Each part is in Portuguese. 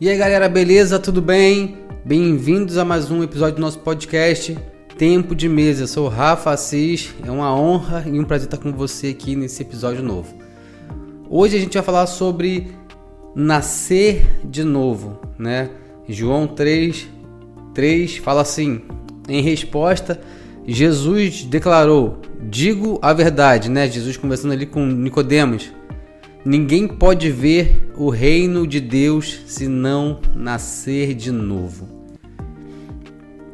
E aí galera, beleza? Tudo bem? Bem-vindos a mais um episódio do nosso podcast Tempo de Mesa. Eu sou o Rafa Assis, é uma honra e um prazer estar com você aqui nesse episódio novo. Hoje a gente vai falar sobre nascer de novo, né? João 3, 3 fala assim: em resposta, Jesus declarou: Digo a verdade, né? Jesus conversando ali com Nicodemos. Ninguém pode ver o reino de Deus se não nascer de novo.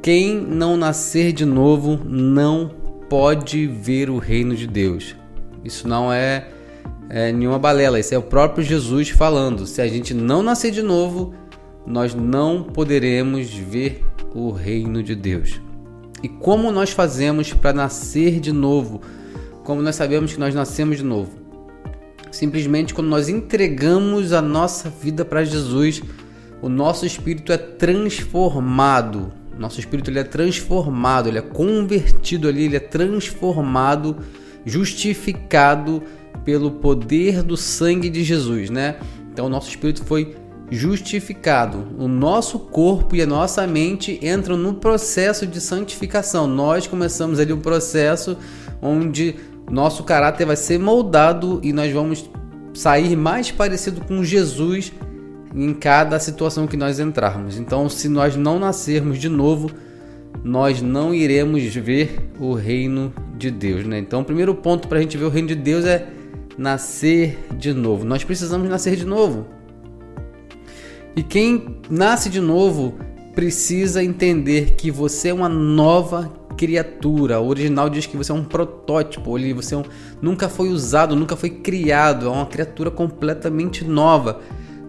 Quem não nascer de novo não pode ver o reino de Deus. Isso não é, é nenhuma balela, isso é o próprio Jesus falando. Se a gente não nascer de novo, nós não poderemos ver o reino de Deus. E como nós fazemos para nascer de novo? Como nós sabemos que nós nascemos de novo? Simplesmente quando nós entregamos a nossa vida para Jesus, o nosso espírito é transformado. Nosso espírito ele é transformado, ele é convertido ali, ele é transformado, justificado pelo poder do sangue de Jesus, né? Então o nosso espírito foi justificado. O nosso corpo e a nossa mente entram no processo de santificação. Nós começamos ali um processo onde nosso caráter vai ser moldado e nós vamos sair mais parecido com Jesus em cada situação que nós entrarmos. Então, se nós não nascermos de novo, nós não iremos ver o reino de Deus, né? Então, o primeiro ponto para a gente ver o reino de Deus é nascer de novo. Nós precisamos nascer de novo. E quem nasce de novo precisa entender que você é uma nova criatura. O original diz que você é um protótipo, ele você é um, nunca foi usado, nunca foi criado, é uma criatura completamente nova.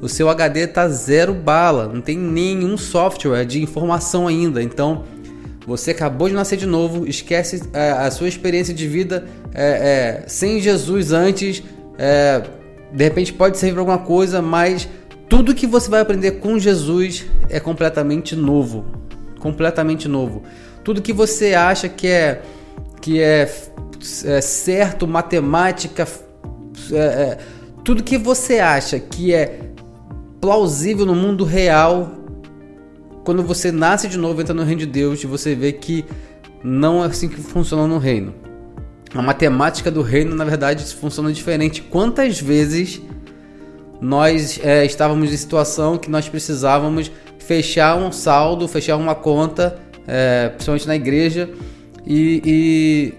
O seu HD tá zero bala, não tem nenhum software de informação ainda. Então você acabou de nascer de novo, esquece é, a sua experiência de vida é, é, sem Jesus antes. É, de repente pode servir para alguma coisa, mas tudo que você vai aprender com Jesus é completamente novo, completamente novo. Tudo que você acha que é que é, é certo, matemática, é, é, tudo que você acha que é plausível no mundo real, quando você nasce de novo, entra no reino de Deus, você vê que não é assim que funciona no reino. A matemática do reino, na verdade, funciona diferente. Quantas vezes nós é, estávamos em situação que nós precisávamos fechar um saldo, fechar uma conta é, principalmente na igreja. E, e,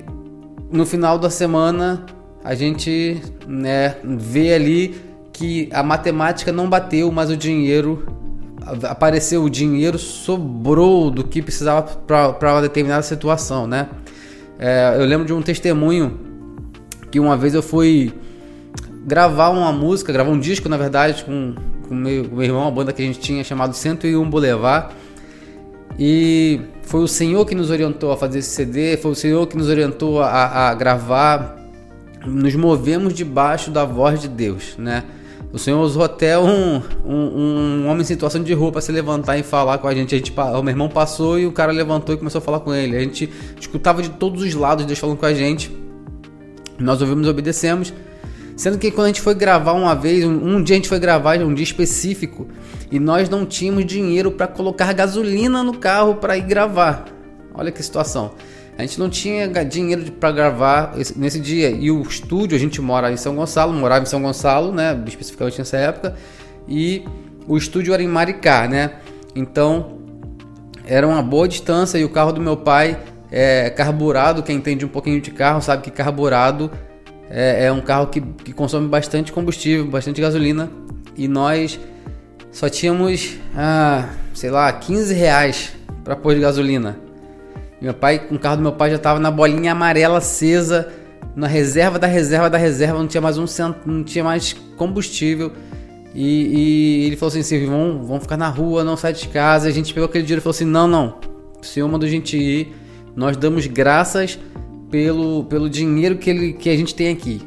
no final da semana a gente né, vê ali que a matemática não bateu, mas o dinheiro apareceu, o dinheiro sobrou do que precisava para uma determinada situação, né? É, eu lembro de um testemunho que uma vez eu fui gravar uma música, gravar um disco, na verdade, com, com meu, meu irmão, uma banda que a gente tinha chamado 101 Boulevard. E foi o Senhor que nos orientou a fazer esse CD, foi o Senhor que nos orientou a, a gravar. Nos movemos debaixo da voz de Deus, né? O Senhor usou até um, um, um homem em situação de rua para se levantar e falar com a gente. a gente. O meu irmão passou e o cara levantou e começou a falar com ele. A gente escutava de todos os lados Deus falando com a gente. Nós ouvimos e obedecemos. Sendo que quando a gente foi gravar uma vez, um, um dia a gente foi gravar, um dia específico, e nós não tínhamos dinheiro para colocar gasolina no carro para ir gravar. Olha que situação. A gente não tinha dinheiro para gravar nesse dia. E o estúdio, a gente mora em São Gonçalo, morava em São Gonçalo, né? Especificamente nessa época. E o estúdio era em Maricá, né? Então era uma boa distância e o carro do meu pai é carburado. Quem entende um pouquinho de carro sabe que carburado é, é um carro que, que consome bastante combustível, bastante gasolina. E nós só tínhamos, ah, sei lá, 15 reais para pôr de gasolina. Meu pai, com o carro do meu pai já estava na bolinha amarela acesa, na reserva da reserva da reserva, não tinha mais um cento, não tinha mais combustível. E, e ele falou assim: Silvio, vamos, vamos ficar na rua, não sai de casa. A gente pegou aquele dinheiro e falou assim: não, não, o senhor mandou a gente ir, nós damos graças pelo, pelo dinheiro que, ele, que a gente tem aqui.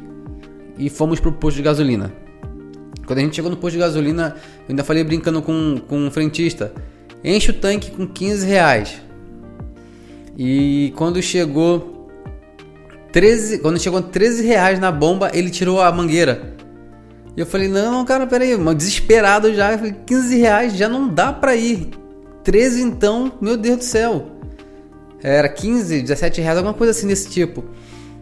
E fomos pro posto de gasolina. Quando a gente chegou no posto de gasolina, eu ainda falei brincando com, com um frentista: enche o tanque com 15 reais. E quando chegou 13, quando chegou 13 reais na bomba, ele tirou a mangueira. E eu falei, não, cara, peraí, desesperado já. Eu falei, 15 reais já não dá pra ir. 13 então, meu Deus do céu. Era 15, 17 reais, alguma coisa assim desse tipo.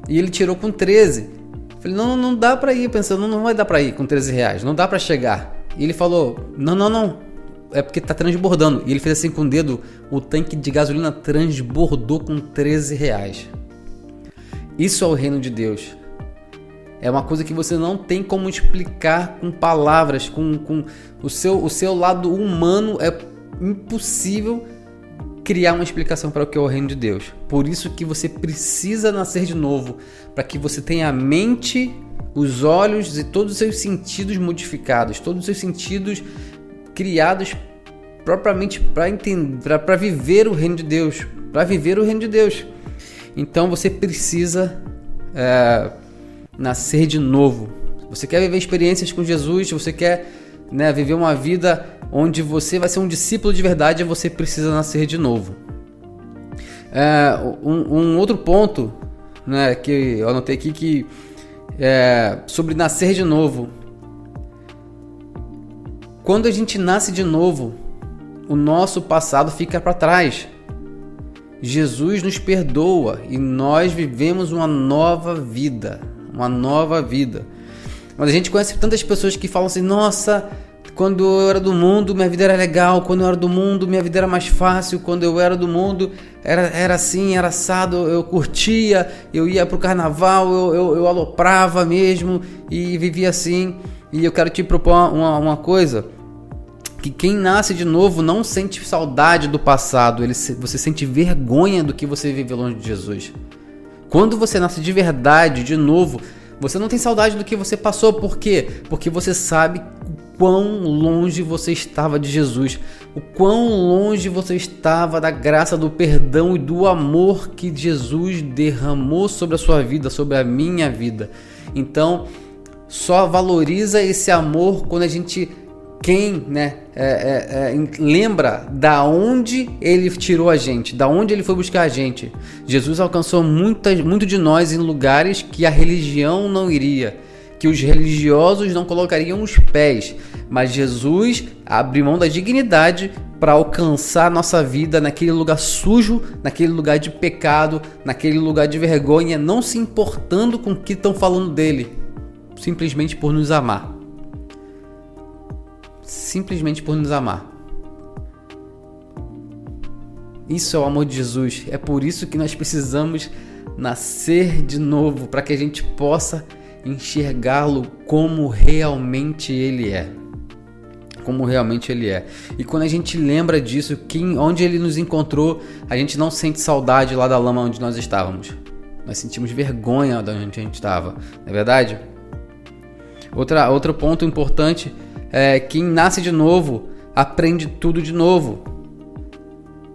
E ele tirou com 13. Eu falei, não, não dá pra ir. Pensando, não vai dar pra ir com 13 reais, não dá pra chegar. E ele falou, não, não, não. É porque tá transbordando. E ele fez assim com o dedo, o tanque de gasolina transbordou com 13 reais. Isso é o reino de Deus. É uma coisa que você não tem como explicar com palavras, com, com o, seu, o seu lado humano é impossível criar uma explicação para o que é o reino de Deus. Por isso que você precisa nascer de novo, para que você tenha a mente, os olhos e todos os seus sentidos modificados, todos os seus sentidos criados propriamente para entender, para viver o reino de Deus, para viver o reino de Deus. Então você precisa é, nascer de novo. Você quer viver experiências com Jesus, você quer né, viver uma vida onde você vai ser um discípulo de verdade, você precisa nascer de novo. É, um, um, outro ponto né, que eu anotei aqui que é sobre nascer de novo. Quando a gente nasce de novo, o nosso passado fica para trás. Jesus nos perdoa e nós vivemos uma nova vida uma nova vida. Mas a gente conhece tantas pessoas que falam assim: nossa, quando eu era do mundo, minha vida era legal. Quando eu era do mundo, minha vida era mais fácil. Quando eu era do mundo, era, era assim, era assado. Eu curtia, eu ia pro carnaval, eu, eu, eu aloprava mesmo e vivia assim. E eu quero te propor uma, uma coisa: que quem nasce de novo não sente saudade do passado, ele, você sente vergonha do que você vive longe de Jesus. Quando você nasce de verdade, de novo, você não tem saudade do que você passou, por quê? Porque você sabe quão longe você estava de Jesus, o quão longe você estava da graça, do perdão e do amor que Jesus derramou sobre a sua vida, sobre a minha vida. Então, só valoriza esse amor quando a gente quem né, é, é, é, lembra da onde ele tirou a gente, da onde ele foi buscar a gente. Jesus alcançou muitas, muito de nós em lugares que a religião não iria, que os religiosos não colocariam os pés, mas Jesus abriu mão da dignidade para alcançar nossa vida naquele lugar sujo, naquele lugar de pecado, naquele lugar de vergonha, não se importando com o que estão falando dele, simplesmente por nos amar simplesmente por nos amar. Isso é o amor de Jesus. É por isso que nós precisamos nascer de novo para que a gente possa enxergá-lo como realmente ele é. Como realmente ele é. E quando a gente lembra disso, quem, onde ele nos encontrou, a gente não sente saudade lá da lama onde nós estávamos. Nós sentimos vergonha de onde a gente estava. Não é verdade? Outra, outro ponto importante é, quem nasce de novo aprende tudo de novo.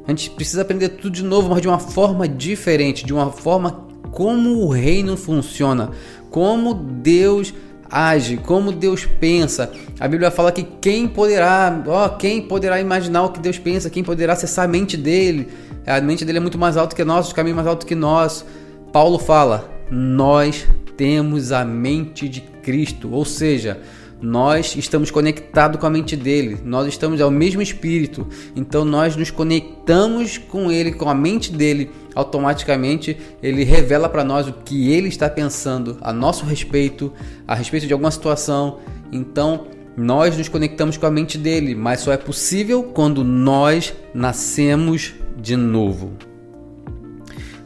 A gente precisa aprender tudo de novo, mas de uma forma diferente, de uma forma como o reino funciona, como Deus age, como Deus pensa. A Bíblia fala que quem poderá, ó, quem poderá imaginar o que Deus pensa, quem poderá acessar a mente dele. A mente dele é muito mais alta que nós, o caminho mais alto que nós. Paulo fala: "Nós temos a mente de Cristo", ou seja, nós estamos conectados com a mente dele, nós estamos ao mesmo espírito, então nós nos conectamos com ele, com a mente dele, automaticamente ele revela para nós o que ele está pensando a nosso respeito, a respeito de alguma situação. Então nós nos conectamos com a mente dele, mas só é possível quando nós nascemos de novo.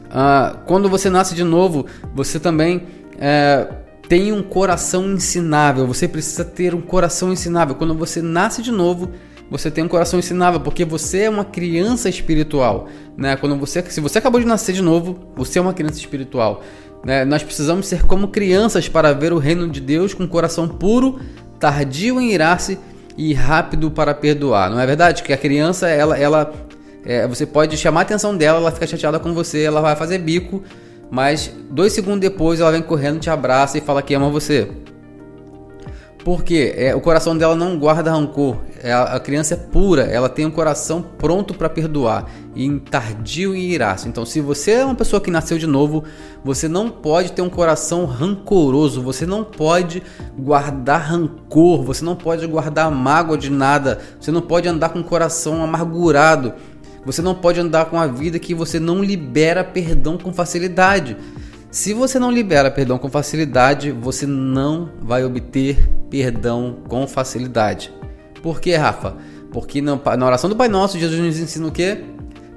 Ah, quando você nasce de novo, você também é, tem um coração ensinável. Você precisa ter um coração ensinável. Quando você nasce de novo, você tem um coração ensinável, porque você é uma criança espiritual, né? Quando você, se você acabou de nascer de novo, você é uma criança espiritual. Né? Nós precisamos ser como crianças para ver o reino de Deus com um coração puro, tardio em irar-se e rápido para perdoar. Não é verdade que a criança, ela, ela, é, você pode chamar a atenção dela, ela fica chateada com você, ela vai fazer bico, mas dois segundos depois ela vem correndo, te abraça e fala que ama você. Porque é, o coração dela não guarda rancor. É, a criança é pura, ela tem um coração pronto para perdoar. E tardio em iraço. Então, se você é uma pessoa que nasceu de novo, você não pode ter um coração rancoroso, você não pode guardar rancor, você não pode guardar mágoa de nada, você não pode andar com o coração amargurado, você não pode andar com a vida que você não libera perdão com facilidade. Se você não libera perdão com facilidade, você não vai obter perdão com facilidade. Por que, Rafa? Porque na oração do Pai Nosso, Jesus nos ensina o quê?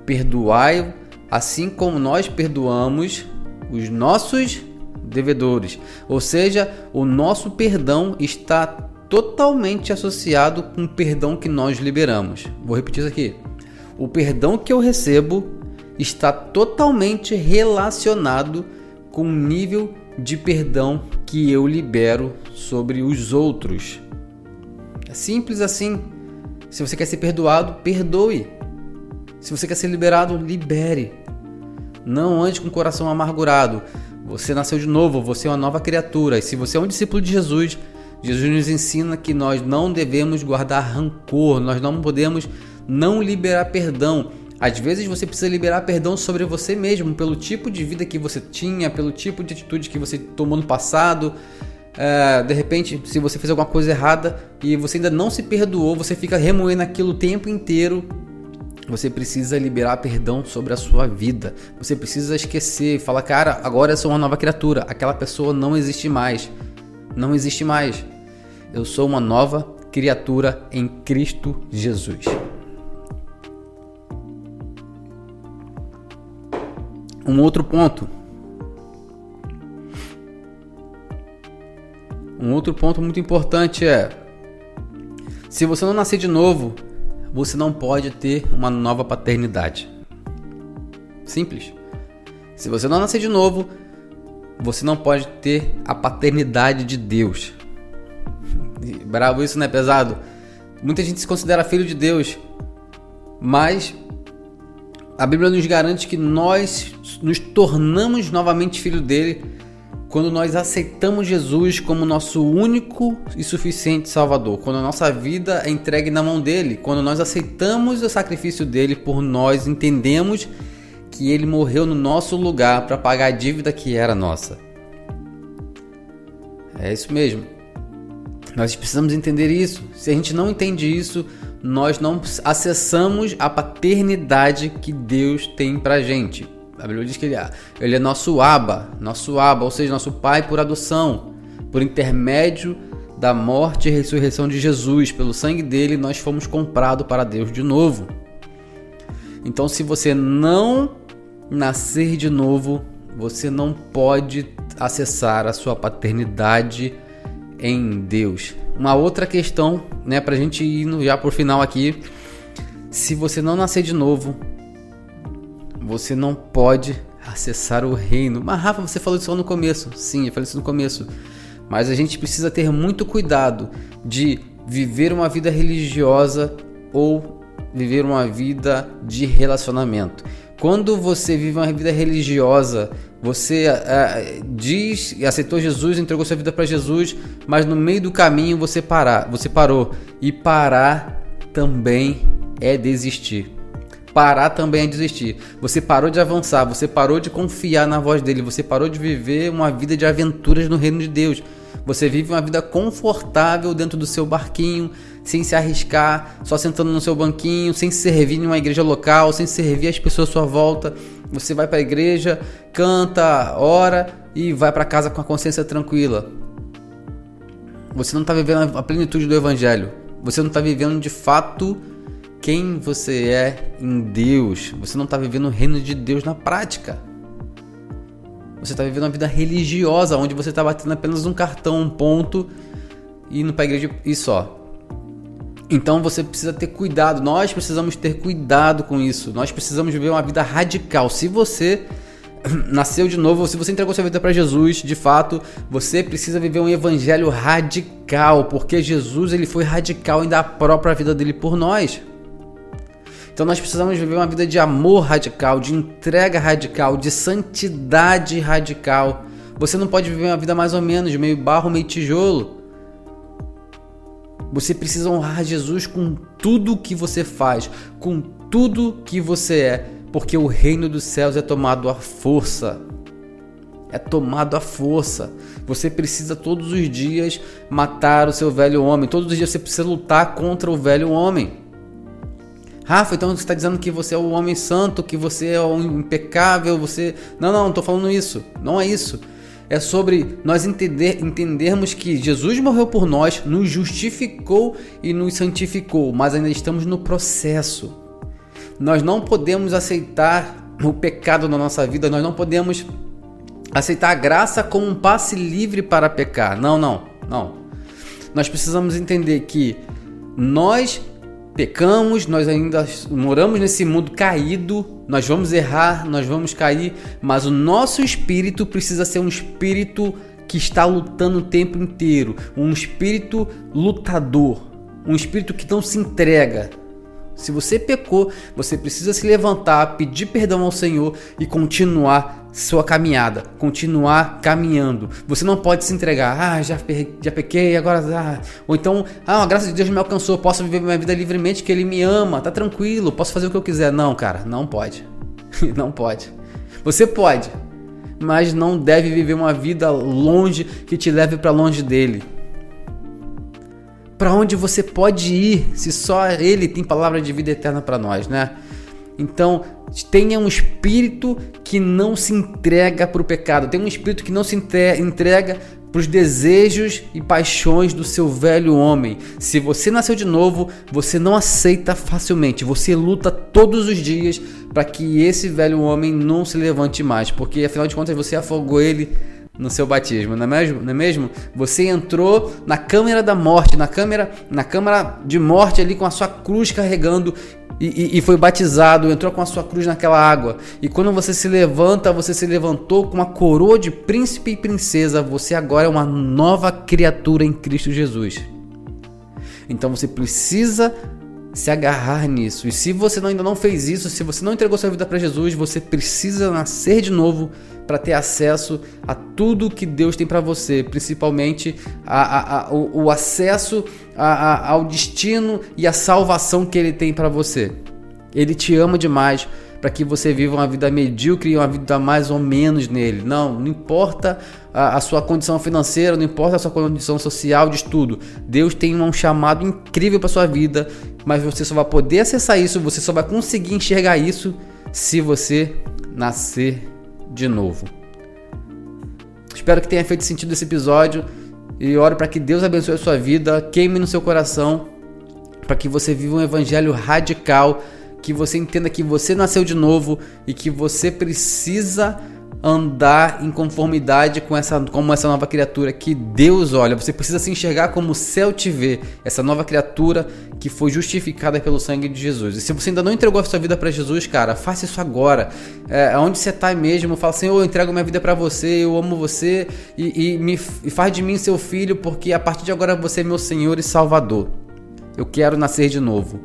Perdoai assim como nós perdoamos os nossos devedores. Ou seja, o nosso perdão está totalmente associado com o perdão que nós liberamos. Vou repetir isso aqui. O perdão que eu recebo está totalmente relacionado com o nível de perdão que eu libero sobre os outros. É simples assim. Se você quer ser perdoado, perdoe. Se você quer ser liberado, libere. Não ande com o coração amargurado. Você nasceu de novo, você é uma nova criatura. E se você é um discípulo de Jesus, Jesus nos ensina que nós não devemos guardar rancor, nós não podemos não liberar perdão. Às vezes você precisa liberar perdão sobre você mesmo, pelo tipo de vida que você tinha, pelo tipo de atitude que você tomou no passado. É, de repente, se você fez alguma coisa errada e você ainda não se perdoou, você fica remoendo aquilo o tempo inteiro. Você precisa liberar perdão sobre a sua vida. Você precisa esquecer, falar, cara, agora eu sou uma nova criatura. Aquela pessoa não existe mais. Não existe mais. Eu sou uma nova criatura em Cristo Jesus. Um outro ponto. Um outro ponto muito importante é: se você não nascer de novo, você não pode ter uma nova paternidade. Simples. Se você não nascer de novo, você não pode ter a paternidade de Deus. Bravo isso, não é pesado? Muita gente se considera filho de Deus, mas a Bíblia nos garante que nós nos tornamos novamente filho dele quando nós aceitamos Jesus como nosso único e suficiente Salvador, quando a nossa vida é entregue na mão dele, quando nós aceitamos o sacrifício dele por nós, entendemos que ele morreu no nosso lugar para pagar a dívida que era nossa. É isso mesmo. Nós precisamos entender isso. Se a gente não entende isso, nós não acessamos a paternidade que Deus tem pra gente. A Bíblia diz que ele é, ele é nosso aba, nosso aba, ou seja, nosso pai por adoção, por intermédio da morte e ressurreição de Jesus, pelo sangue dele nós fomos comprados para Deus de novo. Então, se você não nascer de novo, você não pode acessar a sua paternidade em Deus. Uma outra questão, né, pra gente ir já por final aqui, se você não nascer de novo, você não pode acessar o reino. Mas Rafa, você falou isso no começo. Sim, eu falei isso no começo. Mas a gente precisa ter muito cuidado de viver uma vida religiosa ou viver uma vida de relacionamento. Quando você vive uma vida religiosa, você uh, diz e aceitou Jesus, entregou sua vida para Jesus, mas no meio do caminho você parar, você parou. E parar também é desistir. Parar também é desistir. Você parou de avançar, você parou de confiar na voz dele, você parou de viver uma vida de aventuras no reino de Deus. Você vive uma vida confortável dentro do seu barquinho, sem se arriscar, só sentando no seu banquinho, sem servir em uma igreja local, sem servir as pessoas à sua volta. Você vai para a igreja, canta, ora e vai para casa com a consciência tranquila. Você não está vivendo a plenitude do evangelho. Você não está vivendo de fato quem você é em Deus. Você não está vivendo o reino de Deus na prática. Você está vivendo uma vida religiosa, onde você está batendo apenas um cartão, um ponto, e indo para a igreja e só. Então você precisa ter cuidado, nós precisamos ter cuidado com isso. Nós precisamos viver uma vida radical. Se você nasceu de novo, se você entregou sua vida para Jesus, de fato, você precisa viver um evangelho radical, porque Jesus ele foi radical em dar a própria vida dele por nós. Então nós precisamos viver uma vida de amor radical, de entrega radical, de santidade radical. Você não pode viver uma vida mais ou menos, meio barro, meio tijolo. Você precisa honrar Jesus com tudo que você faz, com tudo que você é, porque o reino dos céus é tomado à força. É tomado à força. Você precisa todos os dias matar o seu velho homem. Todos os dias você precisa lutar contra o velho homem. Rafa, então você está dizendo que você é o homem santo, que você é o impecável, você. Não, não, não estou falando isso. Não é isso. É sobre nós entender, entendermos que Jesus morreu por nós, nos justificou e nos santificou, mas ainda estamos no processo. Nós não podemos aceitar o pecado na nossa vida, nós não podemos aceitar a graça como um passe livre para pecar. Não, não, não. Nós precisamos entender que nós pecamos, nós ainda moramos nesse mundo caído, nós vamos errar, nós vamos cair, mas o nosso espírito precisa ser um espírito que está lutando o tempo inteiro, um espírito lutador, um espírito que não se entrega, se você pecou, você precisa se levantar, pedir perdão ao Senhor e continuar sua caminhada, continuar caminhando. Você não pode se entregar, ah, já, já pequei, agora. Ah. Ou então, ah, a graça de Deus me alcançou, posso viver minha vida livremente, que Ele me ama, tá tranquilo, posso fazer o que eu quiser. Não, cara, não pode. não pode. Você pode, mas não deve viver uma vida longe que te leve para longe dele para onde você pode ir se só Ele tem palavra de vida eterna para nós, né? Então, tenha um espírito que não se entrega para o pecado, tenha um espírito que não se entrega para os desejos e paixões do seu velho homem. Se você nasceu de novo, você não aceita facilmente, você luta todos os dias para que esse velho homem não se levante mais, porque afinal de contas você afogou ele no seu batismo, não é mesmo? Não é mesmo? Você entrou na câmara da morte, na câmara, na câmara de morte ali com a sua cruz carregando e, e, e, foi batizado, entrou com a sua cruz naquela água. E quando você se levanta, você se levantou com uma coroa de príncipe e princesa. Você agora é uma nova criatura em Cristo Jesus. Então você precisa se agarrar nisso. E se você ainda não fez isso, se você não entregou sua vida para Jesus, você precisa nascer de novo para ter acesso a tudo que Deus tem para você, principalmente a, a, a, o, o, acesso ao destino e a salvação que Ele tem para você. Ele te ama demais para que você viva uma vida medíocre e uma vida mais ou menos nele. Não, não importa a, a sua condição financeira, não importa a sua condição social de estudo. Deus tem um chamado incrível para sua vida, mas você só vai poder acessar isso, você só vai conseguir enxergar isso se você nascer de novo. Espero que tenha feito sentido esse episódio e oro para que Deus abençoe a sua vida, queime no seu coração, para que você viva um evangelho radical, que você entenda que você nasceu de novo e que você precisa andar em conformidade com essa, como essa nova criatura que Deus olha. Você precisa se enxergar como o céu te vê, essa nova criatura que foi justificada pelo sangue de Jesus. E se você ainda não entregou a sua vida para Jesus, cara, faça isso agora. É, onde você está mesmo, fala assim: eu entrego minha vida para você, eu amo você e, e me e faz de mim seu filho, porque a partir de agora você é meu Senhor e Salvador. Eu quero nascer de novo.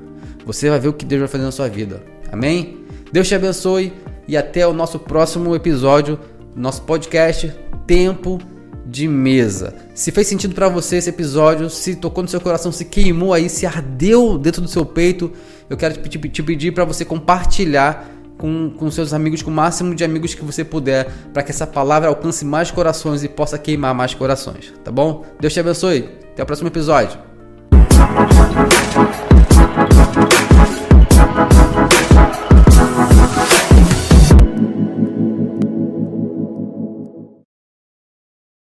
Você vai ver o que Deus vai fazer na sua vida. Amém? Deus te abençoe e até o nosso próximo episódio, nosso podcast Tempo de Mesa. Se fez sentido para você esse episódio, se tocou no seu coração, se queimou aí, se ardeu dentro do seu peito, eu quero te, te pedir para você compartilhar com, com seus amigos, com o máximo de amigos que você puder, para que essa palavra alcance mais corações e possa queimar mais corações, tá bom? Deus te abençoe. Até o próximo episódio.